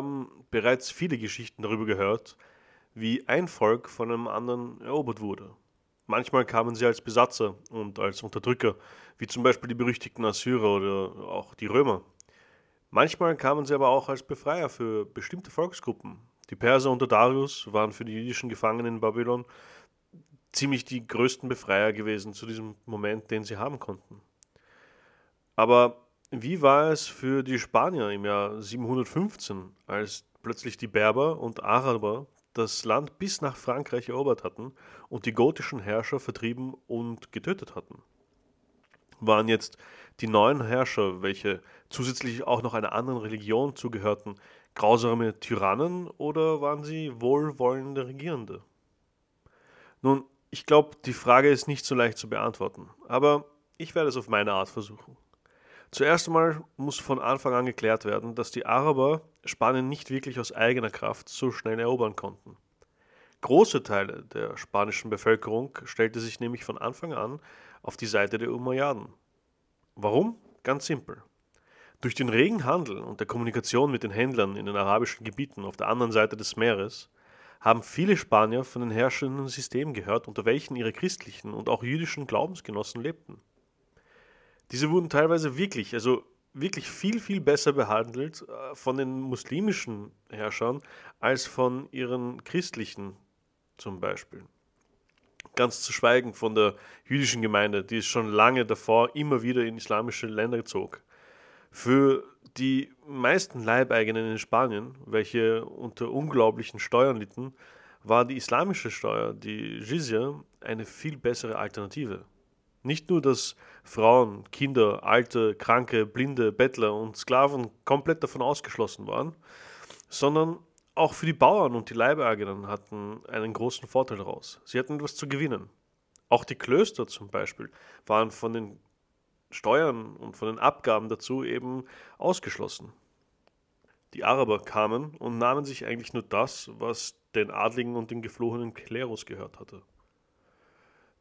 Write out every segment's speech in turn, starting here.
haben bereits viele Geschichten darüber gehört, wie ein Volk von einem anderen erobert wurde. Manchmal kamen sie als Besatzer und als Unterdrücker, wie zum Beispiel die berüchtigten Assyrer oder auch die Römer. Manchmal kamen sie aber auch als Befreier für bestimmte Volksgruppen. Die Perser unter Darius waren für die jüdischen Gefangenen in Babylon ziemlich die größten Befreier gewesen zu diesem Moment, den sie haben konnten. Aber wie war es für die Spanier im Jahr 715, als plötzlich die Berber und Araber das Land bis nach Frankreich erobert hatten und die gotischen Herrscher vertrieben und getötet hatten? Waren jetzt die neuen Herrscher, welche zusätzlich auch noch einer anderen Religion zugehörten, grausame Tyrannen oder waren sie wohlwollende Regierende? Nun, ich glaube, die Frage ist nicht so leicht zu beantworten, aber ich werde es auf meine Art versuchen. Zuerst einmal muss von Anfang an geklärt werden, dass die Araber Spanien nicht wirklich aus eigener Kraft so schnell erobern konnten. Große Teile der spanischen Bevölkerung stellte sich nämlich von Anfang an auf die Seite der Umayyaden. Warum? Ganz simpel. Durch den regen Handel und der Kommunikation mit den Händlern in den arabischen Gebieten auf der anderen Seite des Meeres haben viele Spanier von den herrschenden Systemen gehört, unter welchen ihre christlichen und auch jüdischen Glaubensgenossen lebten. Diese wurden teilweise wirklich, also wirklich viel, viel besser behandelt äh, von den muslimischen Herrschern als von ihren christlichen zum Beispiel. Ganz zu schweigen von der jüdischen Gemeinde, die es schon lange davor immer wieder in islamische Länder zog. Für die meisten Leibeigenen in Spanien, welche unter unglaublichen Steuern litten, war die islamische Steuer, die Jizya, eine viel bessere Alternative. Nicht nur, dass Frauen, Kinder, Alte, Kranke, Blinde, Bettler und Sklaven komplett davon ausgeschlossen waren, sondern auch für die Bauern und die Leibeigenen hatten einen großen Vorteil daraus. Sie hatten etwas zu gewinnen. Auch die Klöster zum Beispiel waren von den Steuern und von den Abgaben dazu eben ausgeschlossen. Die Araber kamen und nahmen sich eigentlich nur das, was den Adligen und den geflohenen Klerus gehört hatte.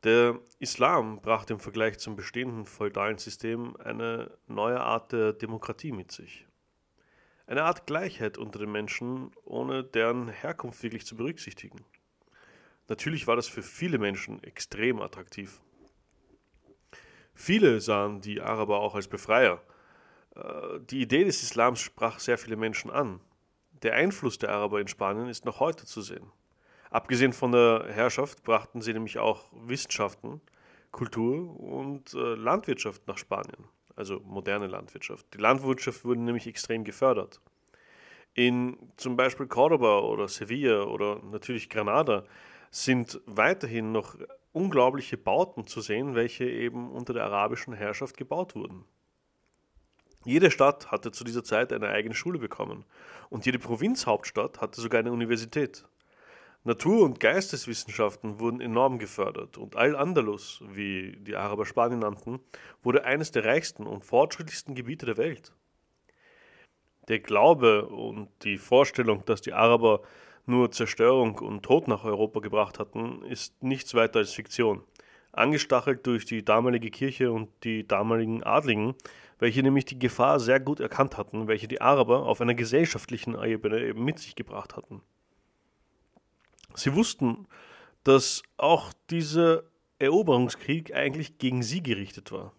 Der Islam brachte im Vergleich zum bestehenden feudalen System eine neue Art der Demokratie mit sich. Eine Art Gleichheit unter den Menschen, ohne deren Herkunft wirklich zu berücksichtigen. Natürlich war das für viele Menschen extrem attraktiv. Viele sahen die Araber auch als Befreier. Äh, die Idee des Islams sprach sehr viele Menschen an. Der Einfluss der Araber in Spanien ist noch heute zu sehen. Abgesehen von der Herrschaft brachten sie nämlich auch Wissenschaften, Kultur und äh, Landwirtschaft nach Spanien, also moderne Landwirtschaft. Die Landwirtschaft wurde nämlich extrem gefördert. In zum Beispiel Cordoba oder Sevilla oder natürlich Granada sind weiterhin noch unglaubliche Bauten zu sehen, welche eben unter der arabischen Herrschaft gebaut wurden. Jede Stadt hatte zu dieser Zeit eine eigene Schule bekommen und jede Provinzhauptstadt hatte sogar eine Universität. Natur- und Geisteswissenschaften wurden enorm gefördert und Al-Andalus, wie die Araber Spanien nannten, wurde eines der reichsten und fortschrittlichsten Gebiete der Welt. Der Glaube und die Vorstellung, dass die Araber nur Zerstörung und Tod nach Europa gebracht hatten, ist nichts weiter als Fiktion. Angestachelt durch die damalige Kirche und die damaligen Adligen, welche nämlich die Gefahr sehr gut erkannt hatten, welche die Araber auf einer gesellschaftlichen Ebene eben mit sich gebracht hatten. Sie wussten, dass auch dieser Eroberungskrieg eigentlich gegen sie gerichtet war.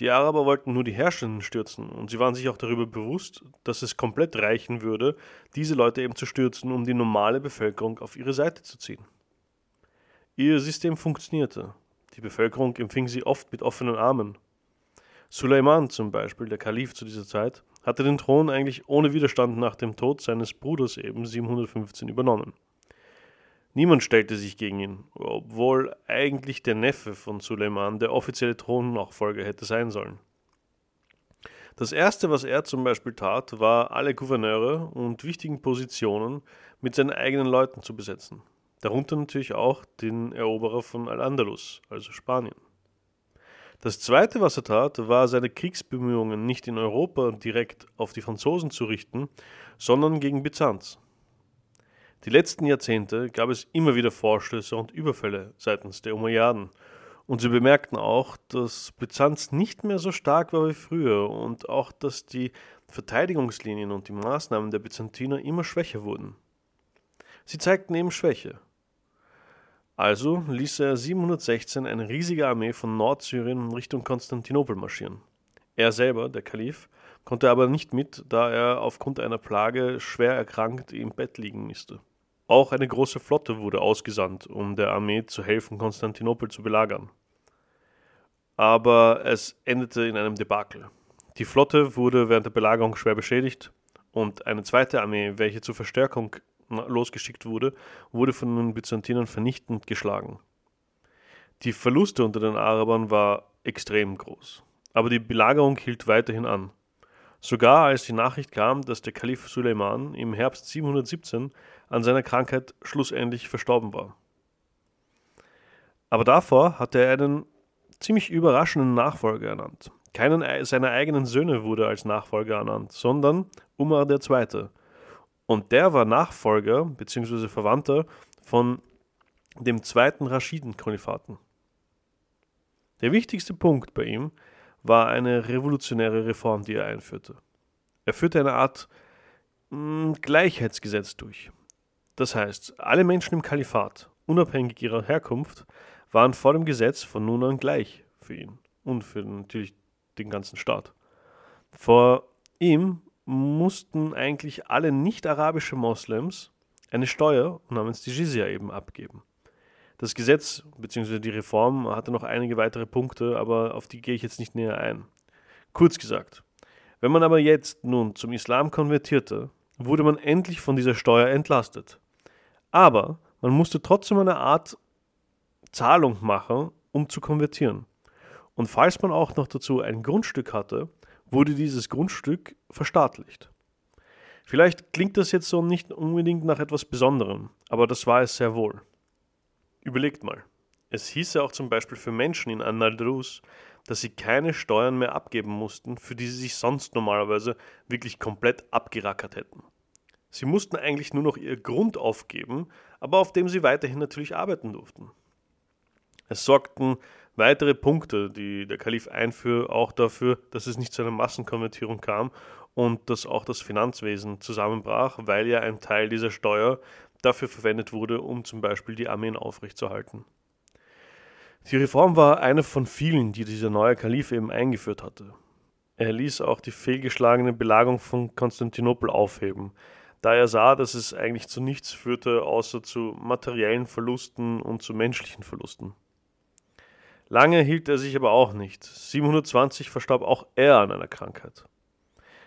Die Araber wollten nur die Herrschenden stürzen und sie waren sich auch darüber bewusst, dass es komplett reichen würde, diese Leute eben zu stürzen, um die normale Bevölkerung auf ihre Seite zu ziehen. Ihr System funktionierte. Die Bevölkerung empfing sie oft mit offenen Armen. Suleiman zum Beispiel, der Kalif zu dieser Zeit, hatte den Thron eigentlich ohne Widerstand nach dem Tod seines Bruders eben 715 übernommen. Niemand stellte sich gegen ihn, obwohl eigentlich der Neffe von Suleiman der offizielle Thronnachfolger hätte sein sollen. Das erste, was er zum Beispiel tat, war, alle Gouverneure und wichtigen Positionen mit seinen eigenen Leuten zu besetzen. Darunter natürlich auch den Eroberer von Al-Andalus, also Spanien. Das zweite, was er tat, war, seine Kriegsbemühungen nicht in Europa direkt auf die Franzosen zu richten, sondern gegen Byzanz. Die letzten Jahrzehnte gab es immer wieder Vorstöße und Überfälle seitens der Umayyaden. Und sie bemerkten auch, dass Byzanz nicht mehr so stark war wie früher und auch, dass die Verteidigungslinien und die Maßnahmen der Byzantiner immer schwächer wurden. Sie zeigten eben Schwäche. Also ließ er 716 eine riesige Armee von Nordsyrien Richtung Konstantinopel marschieren. Er selber, der Kalif, konnte aber nicht mit, da er aufgrund einer Plage schwer erkrankt im Bett liegen musste. Auch eine große Flotte wurde ausgesandt, um der Armee zu helfen, Konstantinopel zu belagern. Aber es endete in einem Debakel. Die Flotte wurde während der Belagerung schwer beschädigt und eine zweite Armee, welche zur Verstärkung losgeschickt wurde, wurde von den Byzantinern vernichtend geschlagen. Die Verluste unter den Arabern war extrem groß, aber die Belagerung hielt weiterhin an. Sogar als die Nachricht kam, dass der Kalif Suleiman im Herbst 717 an seiner Krankheit schlussendlich verstorben war. Aber davor hatte er einen ziemlich überraschenden Nachfolger ernannt, keinen seiner eigenen Söhne wurde als Nachfolger ernannt, sondern Umar II. Und der war Nachfolger bzw. Verwandter von dem zweiten Raschiden-Kalifaten. Der wichtigste Punkt bei ihm war eine revolutionäre Reform, die er einführte. Er führte eine Art mh, hm, Gleichheitsgesetz durch. Das heißt, alle Menschen im Kalifat, unabhängig ihrer Herkunft, waren vor dem Gesetz von nun an gleich für ihn und für natürlich den ganzen Staat. Vor ihm mussten eigentlich alle nicht-arabische Moslems eine Steuer namens die Jizya eben abgeben. Das Gesetz bzw. die Reform hatte noch einige weitere Punkte, aber auf die gehe ich jetzt nicht näher ein. Kurz gesagt, wenn man aber jetzt nun zum Islam konvertierte, wurde man endlich von dieser Steuer entlastet. Aber man musste trotzdem eine Art Zahlung machen, um zu konvertieren. Und falls man auch noch dazu ein Grundstück hatte, wurde dieses Grundstück verstaatlicht. Vielleicht klingt das jetzt so nicht unbedingt nach etwas Besonderem, aber das war es sehr wohl. Überlegt mal. Es hieß ja auch zum Beispiel für Menschen in An-Nadrus, dass sie keine Steuern mehr abgeben mussten, für die sie sich sonst normalerweise wirklich komplett abgerackert hätten. Sie mussten eigentlich nur noch ihr Grund aufgeben, aber auf dem sie weiterhin natürlich arbeiten durften. Es sorgten weitere Punkte, die der Kalif einführt, auch dafür, dass es nicht zu einer Massenkonvertierung kam und dass auch das Finanzwesen zusammenbrach, weil ja ein Teil dieser Steuer dafür verwendet wurde, um zum Beispiel die Armeen aufrechtzuerhalten. Die Reform war eine von vielen, die dieser neue Kalif eben eingeführt hatte. Er ließ auch die fehlgeschlagene Belagerung von Konstantinopel aufheben, da er sah, dass es eigentlich zu nichts führte, außer zu materiellen Verlusten und zu menschlichen Verlusten. Lange hielt er sich aber auch nicht. 720 verstarb auch er an einer Krankheit.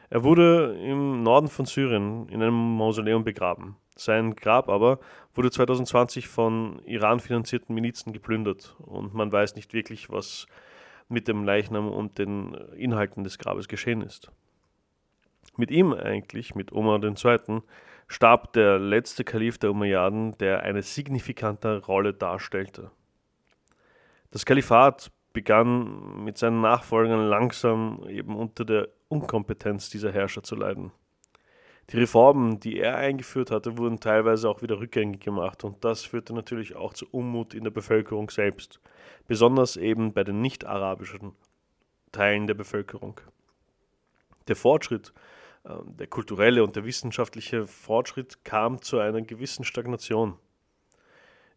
Er wurde im Norden von Syrien in einem Mausoleum begraben. Sein Grab aber wurde 2020 von Iran finanzierten Milizen geplündert und man weiß nicht wirklich, was mit dem Leichnam und den Inhalten des Grabes geschehen ist. Mit ihm eigentlich, mit Omar II., starb der letzte Kalif der Umayyaden, der eine signifikante Rolle darstellte. Das Kalifat begann mit seinen Nachfolgern langsam eben unter der Unkompetenz dieser Herrscher zu leiden. Die Reformen, die er eingeführt hatte, wurden teilweise auch wieder rückgängig gemacht und das führte natürlich auch zu Unmut in der Bevölkerung selbst, besonders eben bei den nicht-arabischen Teilen der Bevölkerung. Der Fortschritt, der kulturelle und der wissenschaftliche Fortschritt kam zu einer gewissen Stagnation.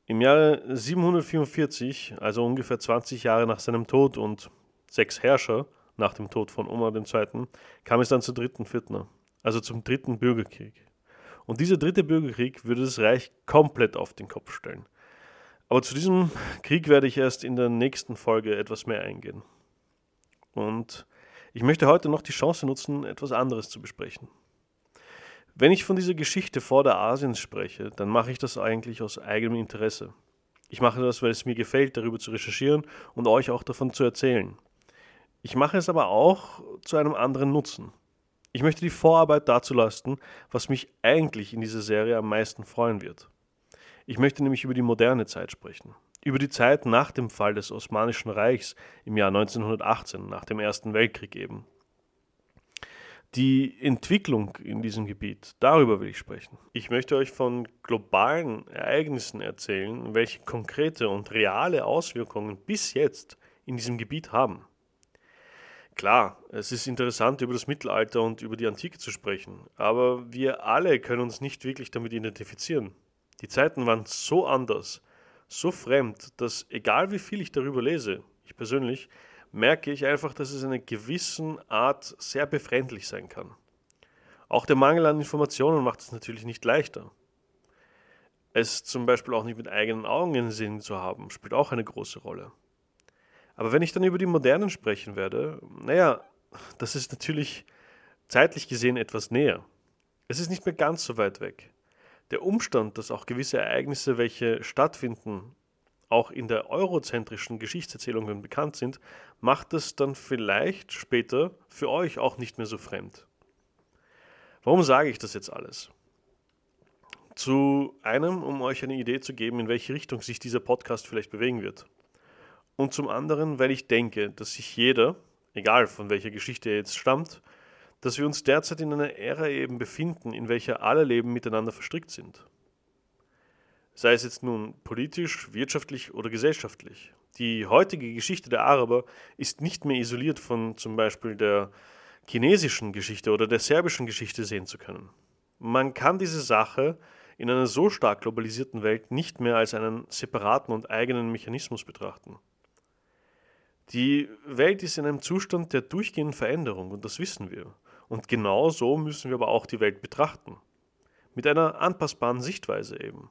Im Jahre 744, also ungefähr 20 Jahre nach seinem Tod und sechs Herrscher nach dem Tod von Omar II., kam es dann zur dritten Fitna, also zum dritten Bürgerkrieg. Und dieser dritte Bürgerkrieg würde das Reich komplett auf den Kopf stellen. Aber zu diesem Krieg werde ich erst in der nächsten Folge etwas mehr eingehen. Und ich möchte heute noch die Chance nutzen, etwas anderes zu besprechen. Wenn ich von dieser Geschichte vor der Asiens spreche, dann mache ich das eigentlich aus eigenem Interesse. Ich mache das, weil es mir gefällt, darüber zu recherchieren und euch auch davon zu erzählen. Ich mache es aber auch zu einem anderen Nutzen. Ich möchte die Vorarbeit dazu leisten, was mich eigentlich in dieser Serie am meisten freuen wird. Ich möchte nämlich über die moderne Zeit sprechen. Über die Zeit nach dem Fall des Osmanischen Reichs im Jahr 1918, nach dem Ersten Weltkrieg eben. Die Entwicklung in diesem Gebiet, darüber will ich sprechen. Ich möchte euch von globalen Ereignissen erzählen, welche konkrete und reale Auswirkungen bis jetzt in diesem Gebiet haben. Klar, es ist interessant, über das Mittelalter und über die Antike zu sprechen, aber wir alle können uns nicht wirklich damit identifizieren. Die Zeiten waren so anders, so fremd, dass egal wie viel ich darüber lese, ich persönlich, merke ich einfach, dass es in einer gewissen Art sehr befremdlich sein kann. Auch der Mangel an Informationen macht es natürlich nicht leichter. Es zum Beispiel auch nicht mit eigenen Augen in den Sinn zu haben, spielt auch eine große Rolle. Aber wenn ich dann über die Modernen sprechen werde, naja, das ist natürlich zeitlich gesehen etwas näher. Es ist nicht mehr ganz so weit weg. Der Umstand, dass auch gewisse Ereignisse, welche stattfinden, auch in der eurozentrischen Geschichtserzählung bekannt sind, macht es dann vielleicht später für euch auch nicht mehr so fremd. Warum sage ich das jetzt alles? Zu einem, um euch eine Idee zu geben, in welche Richtung sich dieser Podcast vielleicht bewegen wird. Und zum anderen, weil ich denke, dass sich jeder, egal von welcher Geschichte er jetzt stammt, dass wir uns derzeit in einer Ära eben befinden, in welcher alle Leben miteinander verstrickt sind. Sei es jetzt nun politisch, wirtschaftlich oder gesellschaftlich. Die heutige Geschichte der Araber ist nicht mehr isoliert von zum Beispiel der chinesischen Geschichte oder der serbischen Geschichte sehen zu können. Man kann diese Sache in einer so stark globalisierten Welt nicht mehr als einen separaten und eigenen Mechanismus betrachten. Die Welt ist in einem Zustand der durchgehenden Veränderung und das wissen wir. Und genau so müssen wir aber auch die Welt betrachten. Mit einer anpassbaren Sichtweise eben.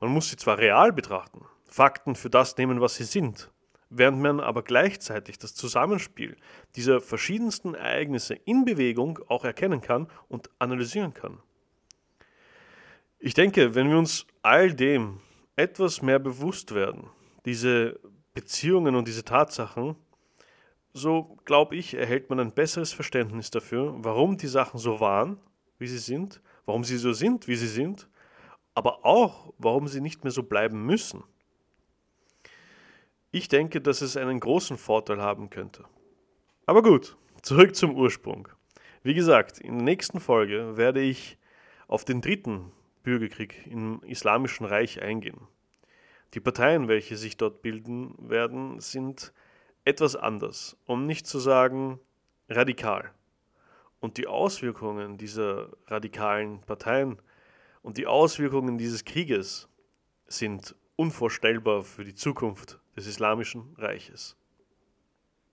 Man muss sie zwar real betrachten, Fakten für das nehmen, was sie sind, während man aber gleichzeitig das Zusammenspiel dieser verschiedensten Ereignisse in Bewegung auch erkennen kann und analysieren kann. Ich denke, wenn wir uns all dem etwas mehr bewusst werden, diese Beziehungen und diese Tatsachen, so glaube ich, erhält man ein besseres Verständnis dafür, warum die Sachen so waren, wie sie sind, warum sie so sind, wie sie sind, aber auch, warum sie nicht mehr so bleiben müssen. Ich denke, dass es einen großen Vorteil haben könnte. Aber gut, zurück zum Ursprung. Wie gesagt, in der nächsten Folge werde ich auf den dritten Bürgerkrieg im Islamischen Reich eingehen. Die Parteien, welche sich dort bilden werden, sind etwas anders, um nicht zu sagen radikal. Und die Auswirkungen dieser radikalen Parteien und die Auswirkungen dieses Krieges sind unvorstellbar für die Zukunft des Islamischen Reiches.